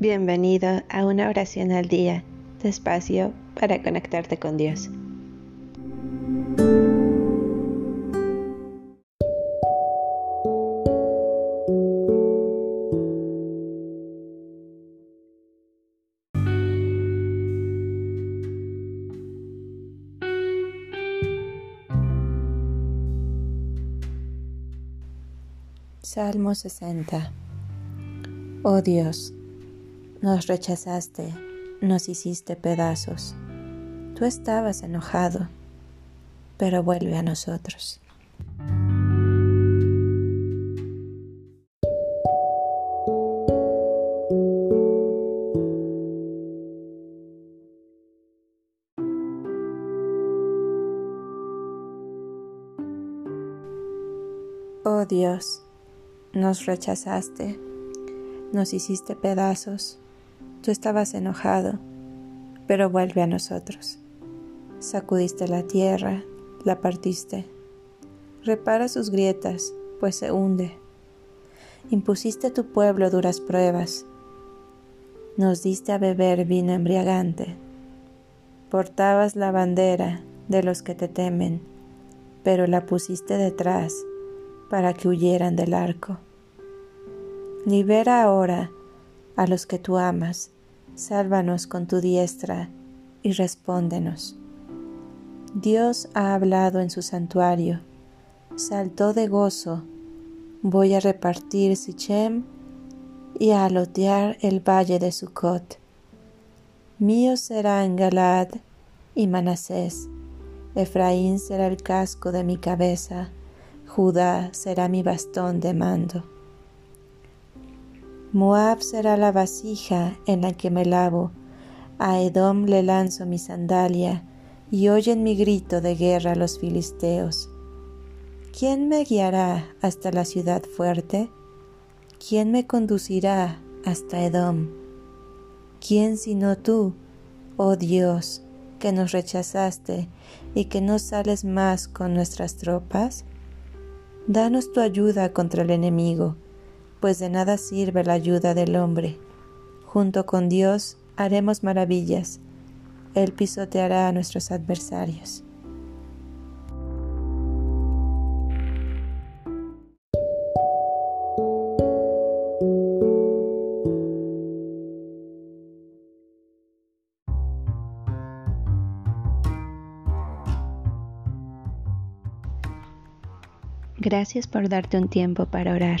Bienvenido a una oración al día, despacio para conectarte con Dios. Salmo 60 Oh Dios, nos rechazaste, nos hiciste pedazos. Tú estabas enojado, pero vuelve a nosotros. Oh Dios, nos rechazaste nos hiciste pedazos. Tú estabas enojado, pero vuelve a nosotros. Sacudiste la tierra, la partiste. Repara sus grietas, pues se hunde. Impusiste a tu pueblo duras pruebas. Nos diste a beber vino embriagante. Portabas la bandera de los que te temen, pero la pusiste detrás para que huyeran del arco. Libera ahora a los que tú amas, sálvanos con tu diestra y respóndenos. Dios ha hablado en su santuario, saltó de gozo, voy a repartir Sichem y a alotear el valle de Sucot. Mío serán Galad y Manasés, Efraín será el casco de mi cabeza, Judá será mi bastón de mando. Moab será la vasija en la que me lavo, a Edom le lanzo mi sandalia, y oyen mi grito de guerra los filisteos. ¿Quién me guiará hasta la ciudad fuerte? ¿Quién me conducirá hasta Edom? ¿Quién sino tú, oh Dios, que nos rechazaste y que no sales más con nuestras tropas? Danos tu ayuda contra el enemigo pues de nada sirve la ayuda del hombre. Junto con Dios haremos maravillas. Él pisoteará a nuestros adversarios. Gracias por darte un tiempo para orar